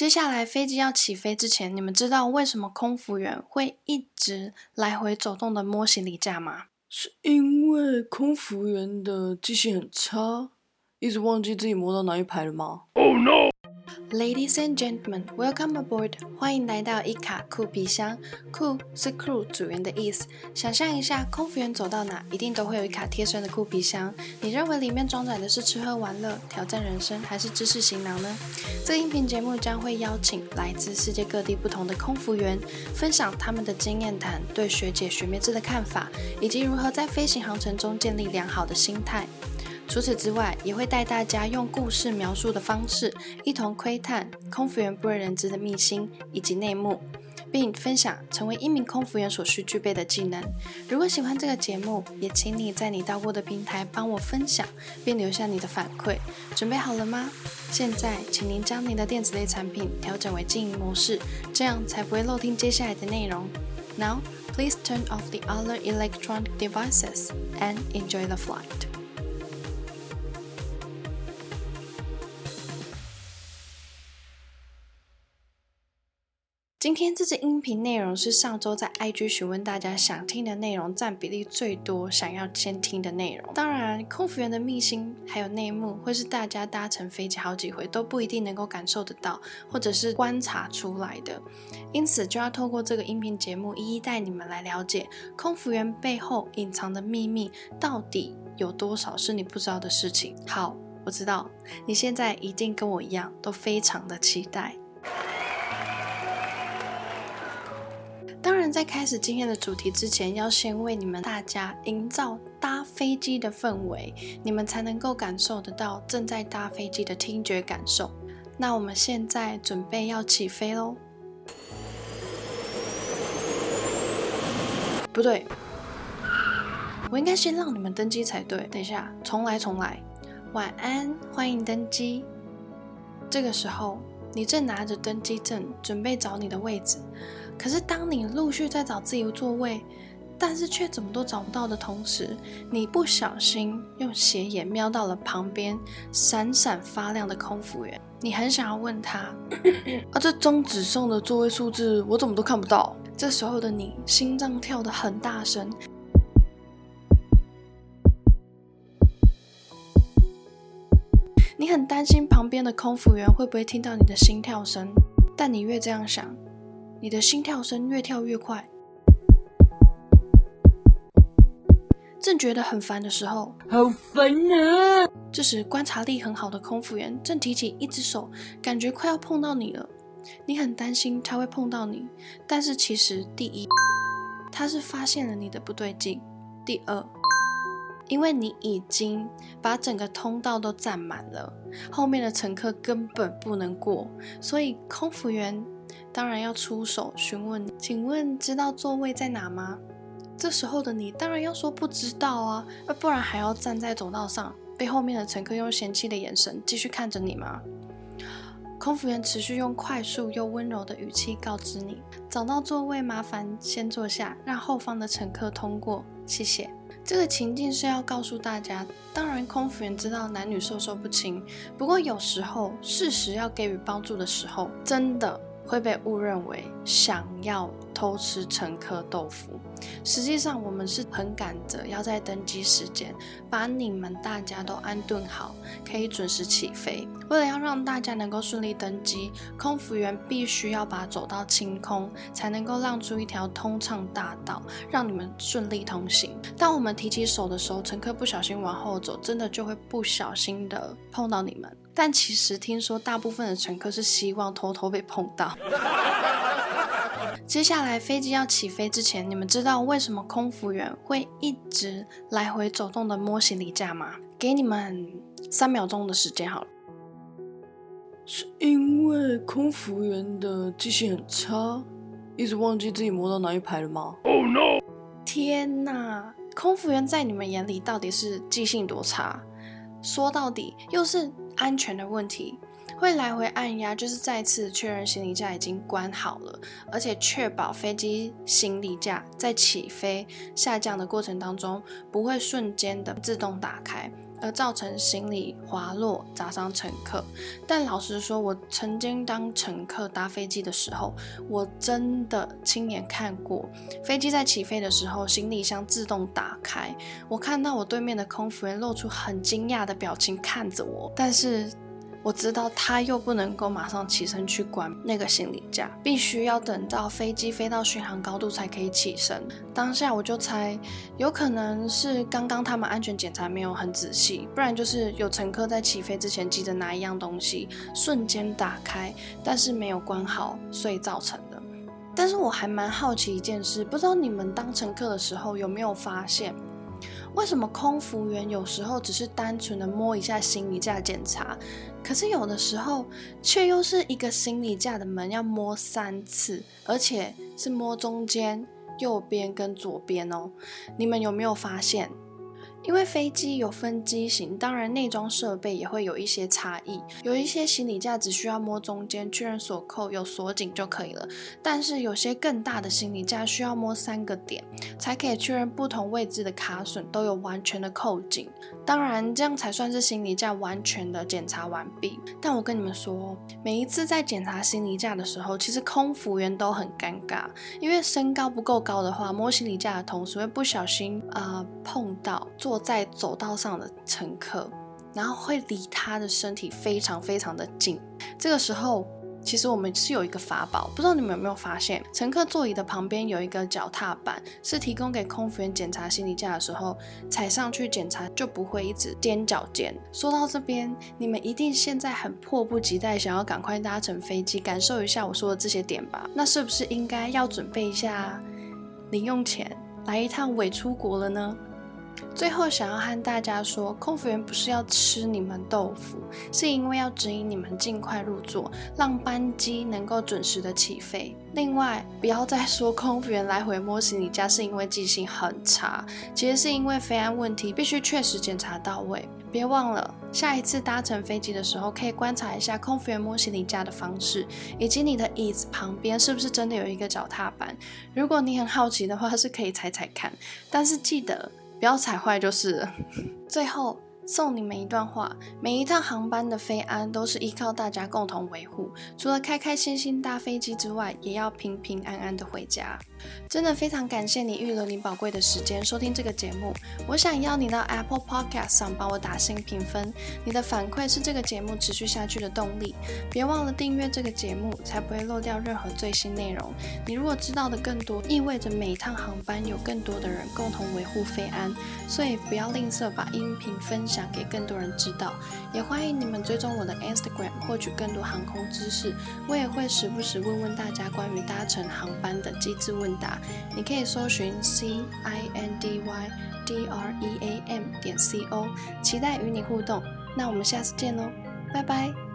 接下来飞机要起飞之前，你们知道为什么空服员会一直来回走动的摸行李架吗？是因为空服员的记性很差，一直忘记自己摸到哪一排了吗？Oh no！Ladies and gentlemen, welcome aboard！欢迎来到一卡酷皮箱。酷是 crew 组员的意思。想象一下，空服员走到哪，一定都会有一卡贴身的酷皮箱。你认为里面装载的是吃喝玩乐、挑战人生，还是知识行囊呢？这个音频节目将会邀请来自世界各地不同的空服员，分享他们的经验谈、对学姐学妹制的看法，以及如何在飞行航程中建立良好的心态。除此之外，也会带大家用故事描述的方式，一同窥探空服员不为人知的秘辛以及内幕，并分享成为一名空服员所需具备的技能。如果喜欢这个节目，也请你在你到过的平台帮我分享，并留下你的反馈。准备好了吗？现在，请您将您的电子类产品调整为静音模式，这样才不会漏听接下来的内容。Now, please turn off the other electronic devices and enjoy the flight. 今天这支音频内容是上周在 IG 询问大家想听的内容占比例最多，想要先听的内容。当然，空服员的秘辛还有内幕，会是大家搭乘飞机好几回都不一定能够感受得到，或者是观察出来的。因此，就要透过这个音频节目，一一带你们来了解空服员背后隐藏的秘密，到底有多少是你不知道的事情。好，我知道你现在一定跟我一样，都非常的期待。在开始今天的主题之前，要先为你们大家营造搭飞机的氛围，你们才能够感受得到正在搭飞机的听觉感受。那我们现在准备要起飞喽？不对，我应该先让你们登机才对。等一下，重来，重来。晚安，欢迎登机。这个时候，你正拿着登机证，准备找你的位置。可是，当你陆续在找自己的座位，但是却怎么都找不到的同时，你不小心用斜眼瞄到了旁边闪闪发亮的空服员。你很想要问他：“ 啊，这中指上的座位数字我怎么都看不到？”这时候的你心脏跳得很大声，你很担心旁边的空服员会不会听到你的心跳声。但你越这样想。你的心跳声越跳越快，正觉得很烦的时候，好烦啊！这时观察力很好的空服员正提起一只手，感觉快要碰到你了。你很担心他会碰到你，但是其实第一，他是发现了你的不对劲；第二，因为你已经把整个通道都占满了，后面的乘客根本不能过，所以空服员。当然要出手询问，请问知道座位在哪吗？这时候的你当然要说不知道啊，不然还要站在走道上，被后面的乘客用嫌弃的眼神继续看着你吗？空服员持续用快速又温柔的语气告知你：找到座位，麻烦先坐下，让后方的乘客通过，谢谢。这个情境是要告诉大家，当然空服员知道男女授受不亲，不过有时候适时要给予帮助的时候，真的。会被误认为想要偷吃乘客豆腐，实际上我们是很赶着要在登机时间把你们大家都安顿好，可以准时起飞。为了要让大家能够顺利登机，空服员必须要把走道清空，才能够让出一条通畅大道，让你们顺利通行。当我们提起手的时候，乘客不小心往后走，真的就会不小心的碰到你们。但其实听说，大部分的乘客是希望偷偷被碰到。接下来飞机要起飞之前，你们知道为什么空服员会一直来回走动的摸行李架吗？给你们三秒钟的时间好了。是因为空服员的记性很差，一直忘记自己摸到哪一排了吗？Oh no！天哪，空服员在你们眼里到底是记性多差？说到底又是。安全的问题会来回按压，就是再次确认行李架已经关好了，而且确保飞机行李架在起飞下降的过程当中不会瞬间的自动打开，而造成行李滑落砸伤乘客。但老实说，我曾经当乘客搭飞机的时候，我真的亲眼看过飞机在起飞的时候，行李箱自动打开。我看到我对面的空服员露出很惊讶的表情看着我，但是。我知道他又不能够马上起身去关那个行李架，必须要等到飞机飞到巡航高度才可以起身。当下我就猜，有可能是刚刚他们安全检查没有很仔细，不然就是有乘客在起飞之前急着拿一样东西，瞬间打开，但是没有关好，所以造成的。但是我还蛮好奇一件事，不知道你们当乘客的时候有没有发现？为什么空服员有时候只是单纯的摸一下行李架检查，可是有的时候却又是一个行李架的门要摸三次，而且是摸中间、右边跟左边哦？你们有没有发现？因为飞机有分机型，当然内装设备也会有一些差异。有一些行李架只需要摸中间确认锁扣有锁紧就可以了，但是有些更大的行李架需要摸三个点，才可以确认不同位置的卡榫都有完全的扣紧。当然，这样才算是行李架完全的检查完毕。但我跟你们说，每一次在检查行李架的时候，其实空服员都很尴尬，因为身高不够高的话，摸行李架的同时会不小心呃碰到。坐坐在走道上的乘客，然后会离他的身体非常非常的近。这个时候，其实我们是有一个法宝，不知道你们有没有发现，乘客座椅的旁边有一个脚踏板，是提供给空服员检查行李架的时候踩上去检查，就不会一直踮脚尖。说到这边，你们一定现在很迫不及待想要赶快搭乘飞机，感受一下我说的这些点吧？那是不是应该要准备一下零用钱，来一趟伪出国了呢？最后想要和大家说，空服员不是要吃你们豆腐，是因为要指引你们尽快入座，让班机能够准时的起飞。另外，不要再说空服员来回摸行李架是因为记性很差，其实是因为飞安问题必须确实检查到位。别忘了，下一次搭乘飞机的时候，可以观察一下空服员摸行李架的方式，以及你的椅子旁边是不是真的有一个脚踏板。如果你很好奇的话，是可以踩踩看，但是记得。不要踩坏就是。最后。送你们一段话：每一趟航班的飞安都是依靠大家共同维护。除了开开心心搭飞机之外，也要平平安安的回家。真的非常感谢你预留你宝贵的时间收听这个节目。我想邀你到 Apple Podcast 上帮我打新评分，你的反馈是这个节目持续下去的动力。别忘了订阅这个节目，才不会漏掉任何最新内容。你如果知道的更多，意味着每一趟航班有更多的人共同维护飞安。所以不要吝啬把音频分享。给更多人知道，也欢迎你们追踪我的 Instagram，获取更多航空知识。我也会时不时问问大家关于搭乘航班的机智问答，你可以搜寻 C I N D Y D R E A M 点 C O，期待与你互动。那我们下次见喽，拜拜。